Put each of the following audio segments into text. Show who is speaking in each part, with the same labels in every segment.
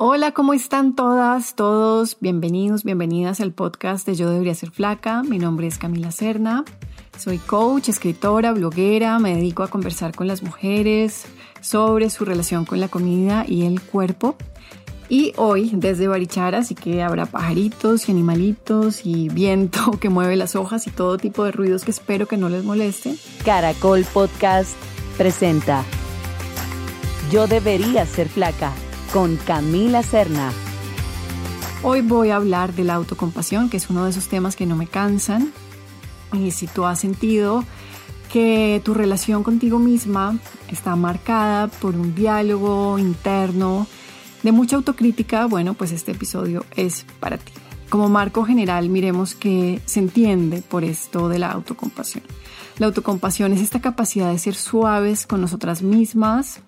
Speaker 1: Hola, ¿cómo están todas, todos? Bienvenidos, bienvenidas al podcast de Yo Debería Ser Flaca. Mi nombre es Camila Serna. Soy coach, escritora, bloguera. Me dedico a conversar con las mujeres sobre su relación con la comida y el cuerpo. Y hoy desde Barichara, así que habrá pajaritos y animalitos y viento que mueve las hojas y todo tipo de ruidos que espero que no les moleste.
Speaker 2: Caracol Podcast presenta Yo debería ser flaca con Camila Serna.
Speaker 1: Hoy voy a hablar de la autocompasión, que es uno de esos temas que no me cansan. Y si tú has sentido que tu relación contigo misma está marcada por un diálogo interno de mucha autocrítica, bueno, pues este episodio es para ti. Como marco general, miremos que se entiende por esto de la autocompasión. La autocompasión es esta capacidad de ser suaves con nosotras mismas,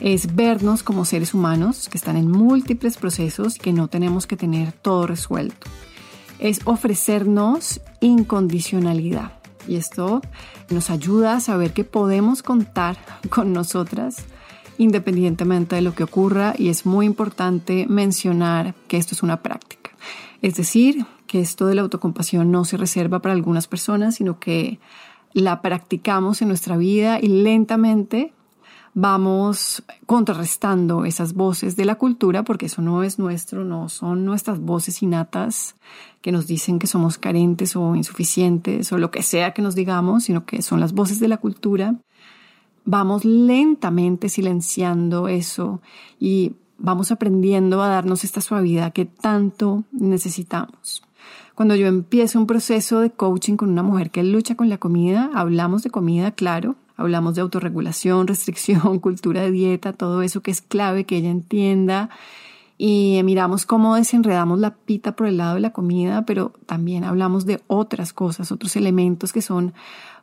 Speaker 1: es vernos como seres humanos que están en múltiples procesos y que no tenemos que tener todo resuelto. Es ofrecernos incondicionalidad. Y esto nos ayuda a saber que podemos contar con nosotras independientemente de lo que ocurra y es muy importante mencionar que esto es una práctica. Es decir, que esto de la autocompasión no se reserva para algunas personas, sino que la practicamos en nuestra vida y lentamente vamos contrarrestando esas voces de la cultura, porque eso no es nuestro, no son nuestras voces innatas que nos dicen que somos carentes o insuficientes o lo que sea que nos digamos, sino que son las voces de la cultura. Vamos lentamente silenciando eso y vamos aprendiendo a darnos esta suavidad que tanto necesitamos. Cuando yo empiezo un proceso de coaching con una mujer que lucha con la comida, hablamos de comida, claro, Hablamos de autorregulación, restricción, cultura de dieta, todo eso que es clave que ella entienda. Y miramos cómo desenredamos la pita por el lado de la comida, pero también hablamos de otras cosas, otros elementos que son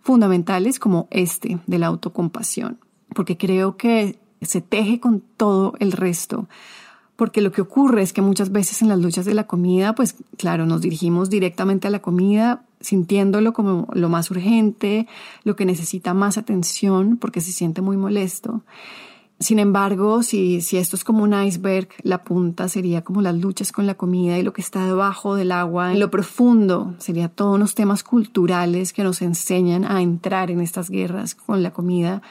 Speaker 1: fundamentales como este de la autocompasión, porque creo que se teje con todo el resto porque lo que ocurre es que muchas veces en las luchas de la comida, pues claro, nos dirigimos directamente a la comida, sintiéndolo como lo más urgente, lo que necesita más atención, porque se siente muy molesto. Sin embargo, si, si esto es como un iceberg, la punta sería como las luchas con la comida y lo que está debajo del agua, en lo profundo sería todos los temas culturales que nos enseñan a entrar en estas guerras con la comida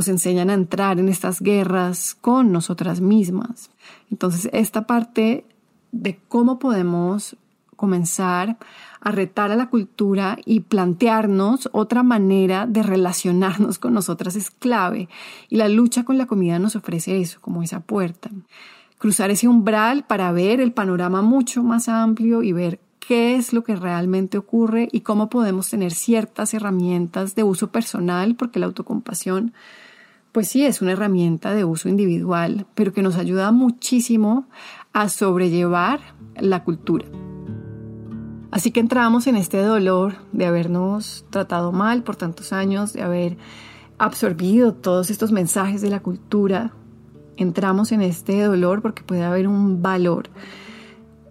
Speaker 1: nos enseñan a entrar en estas guerras con nosotras mismas. Entonces, esta parte de cómo podemos comenzar a retar a la cultura y plantearnos otra manera de relacionarnos con nosotras es clave. Y la lucha con la comida nos ofrece eso, como esa puerta. Cruzar ese umbral para ver el panorama mucho más amplio y ver qué es lo que realmente ocurre y cómo podemos tener ciertas herramientas de uso personal, porque la autocompasión pues sí, es una herramienta de uso individual, pero que nos ayuda muchísimo a sobrellevar la cultura. Así que entramos en este dolor de habernos tratado mal por tantos años, de haber absorbido todos estos mensajes de la cultura. Entramos en este dolor porque puede haber un valor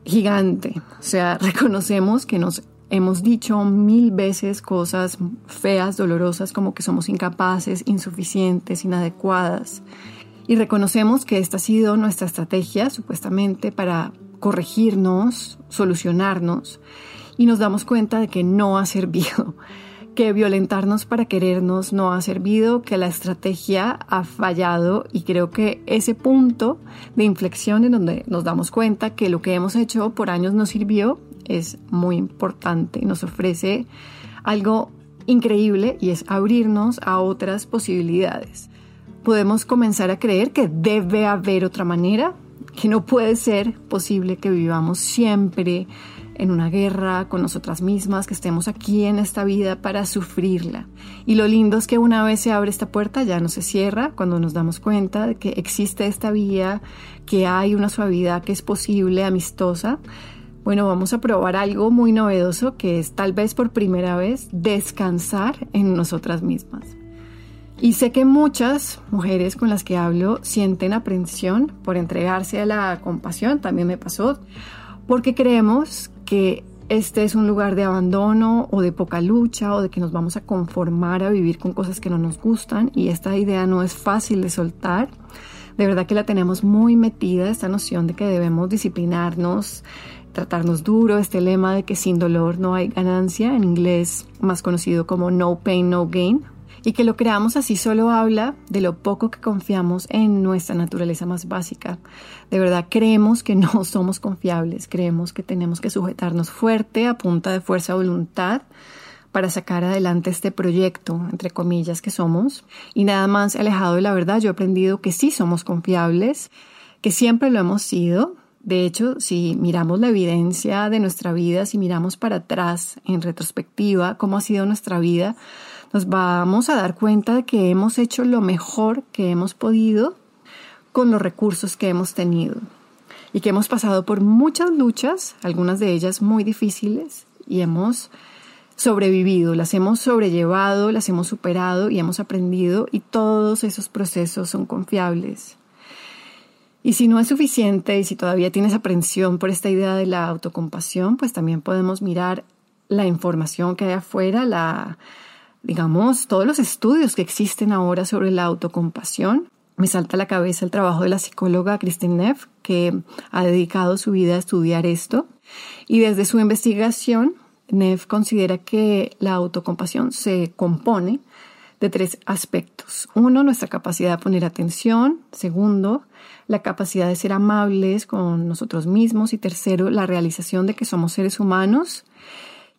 Speaker 1: gigante. O sea, reconocemos que nos Hemos dicho mil veces cosas feas, dolorosas, como que somos incapaces, insuficientes, inadecuadas. Y reconocemos que esta ha sido nuestra estrategia, supuestamente, para corregirnos, solucionarnos. Y nos damos cuenta de que no ha servido, que violentarnos para querernos no ha servido, que la estrategia ha fallado. Y creo que ese punto de inflexión en donde nos damos cuenta que lo que hemos hecho por años no sirvió, es muy importante nos ofrece algo increíble y es abrirnos a otras posibilidades. Podemos comenzar a creer que debe haber otra manera, que no puede ser posible que vivamos siempre en una guerra con nosotras mismas, que estemos aquí en esta vida para sufrirla. Y lo lindo es que una vez se abre esta puerta ya no se cierra cuando nos damos cuenta de que existe esta vía, que hay una suavidad que es posible, amistosa, bueno, vamos a probar algo muy novedoso que es tal vez por primera vez descansar en nosotras mismas. Y sé que muchas mujeres con las que hablo sienten aprensión por entregarse a la compasión, también me pasó, porque creemos que este es un lugar de abandono o de poca lucha o de que nos vamos a conformar a vivir con cosas que no nos gustan y esta idea no es fácil de soltar De verdad que la tenemos muy metida, esta noción de que debemos disciplinarnos, tratarnos duro, este lema de que sin dolor no hay ganancia, en inglés más conocido como no pain, no gain, y que lo creamos así solo habla de lo poco que confiamos en nuestra naturaleza más básica. De verdad creemos que no somos confiables, creemos que tenemos que sujetarnos fuerte a punta de fuerza voluntad para sacar adelante este proyecto, entre comillas, que somos. Y nada más alejado de la verdad, yo he aprendido que sí somos confiables, que siempre lo hemos sido. De hecho, si miramos la evidencia de nuestra vida, si miramos para atrás en retrospectiva, cómo ha sido nuestra vida, nos vamos a dar cuenta de que hemos hecho lo mejor que hemos podido con los recursos que hemos tenido y que hemos pasado por muchas luchas, algunas de ellas muy difíciles, y hemos sobrevivido, las hemos sobrellevado, las hemos superado y hemos aprendido y todos esos procesos son confiables. Y si no es suficiente y si todavía tienes aprensión por esta idea de la autocompasión, pues también podemos mirar la información que hay afuera, la, digamos, todos los estudios que existen ahora sobre la autocompasión. Me salta a la cabeza el trabajo de la psicóloga Christine Neff, que ha dedicado su vida a estudiar esto. Y desde su investigación, Neff considera que la autocompasión se compone de tres aspectos. Uno, nuestra capacidad de poner atención. Segundo, la capacidad de ser amables con nosotros mismos. Y tercero, la realización de que somos seres humanos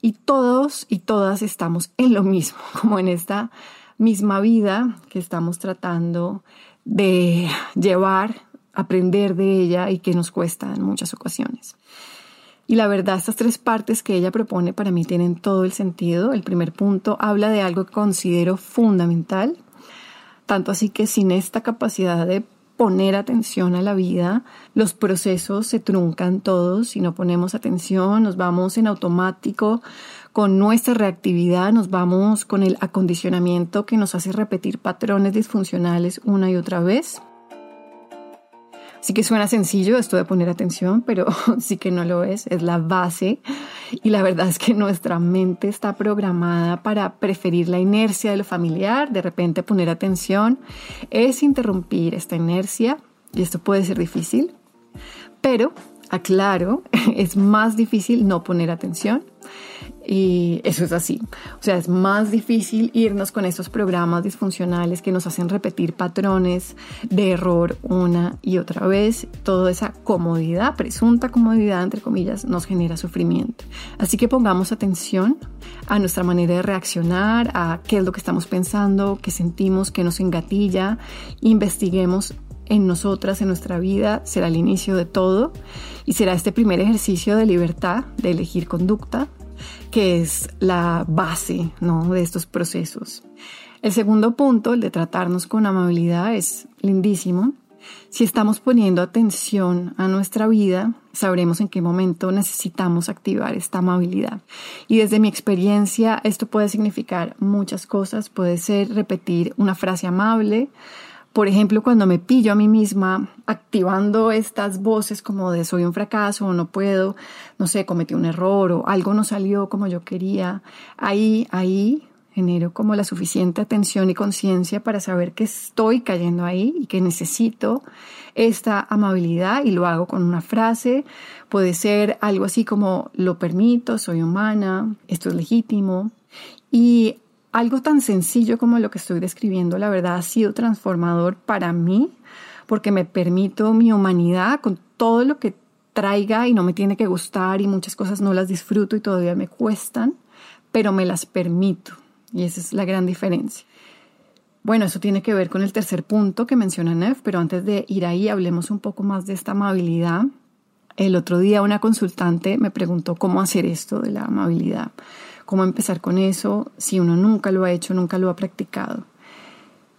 Speaker 1: y todos y todas estamos en lo mismo, como en esta misma vida que estamos tratando de llevar, aprender de ella y que nos cuesta en muchas ocasiones. Y la verdad, estas tres partes que ella propone para mí tienen todo el sentido. El primer punto habla de algo que considero fundamental, tanto así que sin esta capacidad de poner atención a la vida, los procesos se truncan todos, si no ponemos atención, nos vamos en automático con nuestra reactividad, nos vamos con el acondicionamiento que nos hace repetir patrones disfuncionales una y otra vez. Sí que suena sencillo esto de poner atención, pero sí que no lo es, es la base. Y la verdad es que nuestra mente está programada para preferir la inercia de lo familiar, de repente poner atención es interrumpir esta inercia y esto puede ser difícil, pero aclaro, es más difícil no poner atención y eso es así. O sea, es más difícil irnos con esos programas disfuncionales que nos hacen repetir patrones de error una y otra vez. Toda esa comodidad, presunta comodidad, entre comillas, nos genera sufrimiento. Así que pongamos atención a nuestra manera de reaccionar, a qué es lo que estamos pensando, qué sentimos, qué nos engatilla. Investiguemos en nosotras, en nuestra vida, será el inicio de todo y será este primer ejercicio de libertad, de elegir conducta, que es la base ¿no? de estos procesos. El segundo punto, el de tratarnos con amabilidad, es lindísimo. Si estamos poniendo atención a nuestra vida, sabremos en qué momento necesitamos activar esta amabilidad. Y desde mi experiencia, esto puede significar muchas cosas. Puede ser repetir una frase amable, por ejemplo, cuando me pillo a mí misma activando estas voces como de soy un fracaso no puedo, no sé, cometí un error o algo no salió como yo quería, ahí, ahí genero como la suficiente atención y conciencia para saber que estoy cayendo ahí y que necesito esta amabilidad y lo hago con una frase. Puede ser algo así como lo permito, soy humana, esto es legítimo. Y algo tan sencillo como lo que estoy describiendo, la verdad, ha sido transformador para mí porque me permito mi humanidad con todo lo que traiga y no me tiene que gustar y muchas cosas no las disfruto y todavía me cuestan, pero me las permito y esa es la gran diferencia. Bueno, eso tiene que ver con el tercer punto que menciona Neff, pero antes de ir ahí hablemos un poco más de esta amabilidad. El otro día una consultante me preguntó cómo hacer esto de la amabilidad cómo empezar con eso si uno nunca lo ha hecho, nunca lo ha practicado.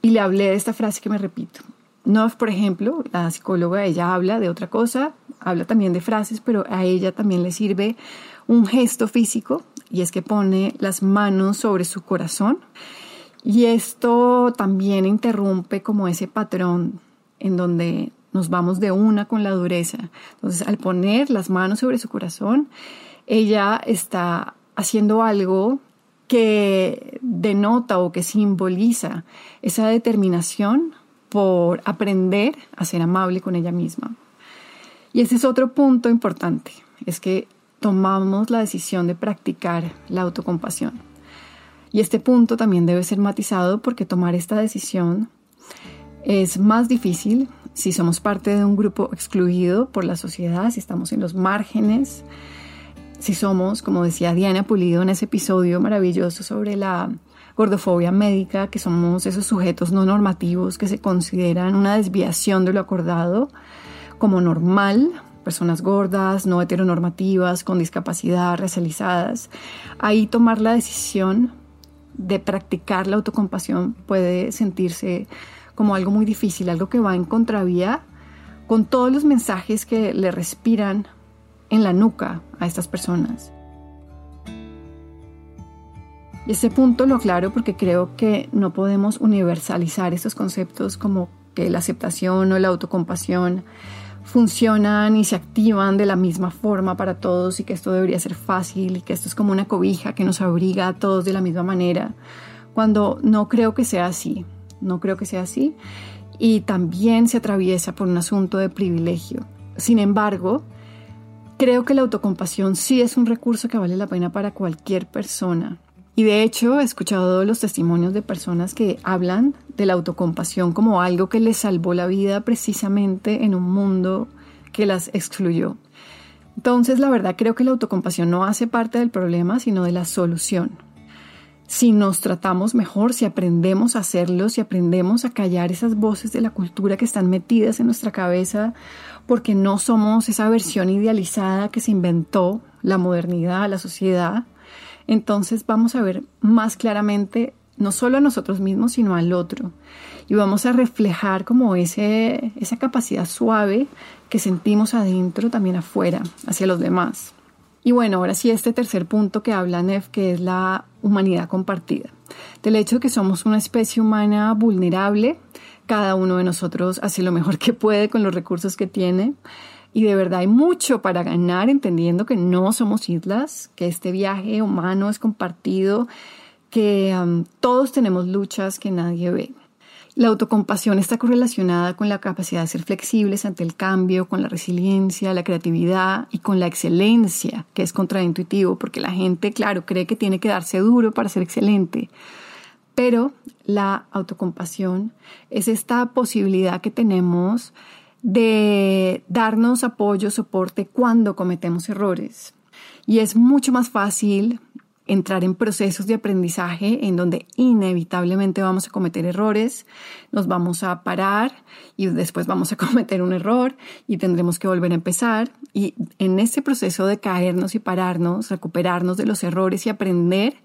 Speaker 1: Y le hablé de esta frase que me repito. No, por ejemplo, la psicóloga, ella habla de otra cosa, habla también de frases, pero a ella también le sirve un gesto físico y es que pone las manos sobre su corazón. Y esto también interrumpe como ese patrón en donde nos vamos de una con la dureza. Entonces, al poner las manos sobre su corazón, ella está haciendo algo que denota o que simboliza esa determinación por aprender a ser amable con ella misma. Y ese es otro punto importante, es que tomamos la decisión de practicar la autocompasión. Y este punto también debe ser matizado porque tomar esta decisión es más difícil si somos parte de un grupo excluido por la sociedad, si estamos en los márgenes, si somos, como decía Diana Pulido en ese episodio maravilloso sobre la gordofobia médica, que somos esos sujetos no normativos que se consideran una desviación de lo acordado como normal, personas gordas, no heteronormativas, con discapacidad, racializadas. Ahí tomar la decisión de practicar la autocompasión puede sentirse como algo muy difícil, algo que va en contravía con todos los mensajes que le respiran en la nuca a estas personas. Y ese punto lo aclaro porque creo que no podemos universalizar estos conceptos como que la aceptación o la autocompasión funcionan y se activan de la misma forma para todos y que esto debería ser fácil y que esto es como una cobija que nos abriga a todos de la misma manera, cuando no creo que sea así, no creo que sea así y también se atraviesa por un asunto de privilegio. Sin embargo, creo que la autocompasión sí es un recurso que vale la pena para cualquier persona y de hecho he escuchado los testimonios de personas que hablan de la autocompasión como algo que les salvó la vida precisamente en un mundo que las excluyó. Entonces, la verdad creo que la autocompasión no hace parte del problema, sino de la solución. Si nos tratamos mejor, si aprendemos a hacerlo, si aprendemos a callar esas voces de la cultura que están metidas en nuestra cabeza, porque no somos esa versión idealizada que se inventó la modernidad, la sociedad, entonces vamos a ver más claramente no solo a nosotros mismos, sino al otro. Y vamos a reflejar como ese, esa capacidad suave que sentimos adentro también afuera, hacia los demás. Y bueno, ahora sí, este tercer punto que habla Neff, que es la humanidad compartida. Del hecho de que somos una especie humana vulnerable, cada uno de nosotros hace lo mejor que puede con los recursos que tiene, y de verdad hay mucho para ganar entendiendo que no somos islas, que este viaje humano es compartido, que todos tenemos luchas que nadie ve. La autocompasión está correlacionada con la capacidad de ser flexibles ante el cambio, con la resiliencia, la creatividad y con la excelencia, que es contraintuitivo, porque la gente, claro, cree que tiene que darse duro para ser excelente. Pero la autocompasión es esta posibilidad que tenemos de darnos apoyo, soporte cuando cometemos errores. Y es mucho más fácil entrar en procesos de aprendizaje en donde inevitablemente vamos a cometer errores, nos vamos a parar y después vamos a cometer un error y tendremos que volver a empezar. Y en ese proceso de caernos y pararnos, recuperarnos de los errores y aprender,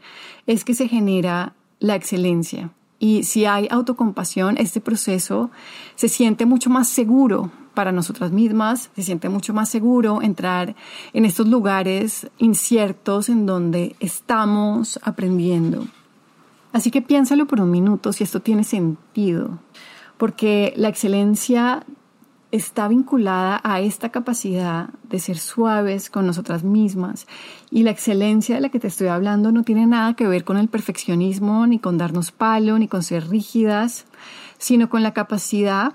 Speaker 1: es que se genera la excelencia. Y si hay autocompasión, este proceso se siente mucho más seguro para nosotras mismas, se siente mucho más seguro entrar en estos lugares inciertos en donde estamos aprendiendo. Así que piénsalo por un minuto si esto tiene sentido, porque la excelencia está vinculada a esta capacidad de ser suaves con nosotras mismas. Y la excelencia de la que te estoy hablando no tiene nada que ver con el perfeccionismo, ni con darnos palo, ni con ser rígidas, sino con la capacidad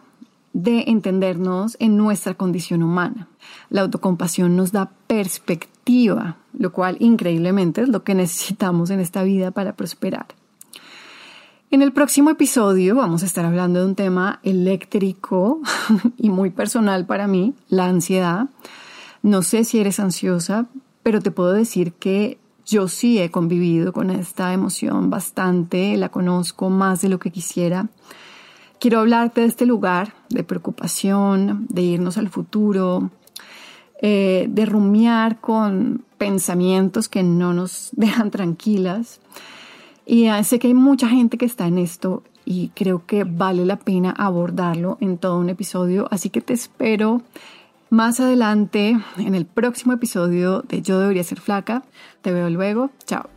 Speaker 1: de entendernos en nuestra condición humana. La autocompasión nos da perspectiva, lo cual increíblemente es lo que necesitamos en esta vida para prosperar. En el próximo episodio vamos a estar hablando de un tema eléctrico y muy personal para mí, la ansiedad. No sé si eres ansiosa, pero te puedo decir que yo sí he convivido con esta emoción bastante, la conozco más de lo que quisiera. Quiero hablarte de este lugar de preocupación, de irnos al futuro, eh, de rumiar con pensamientos que no nos dejan tranquilas y sé que hay mucha gente que está en esto y creo que vale la pena abordarlo en todo un episodio, así que te espero más adelante en el próximo episodio de Yo debería ser flaca. Te veo luego. Chao.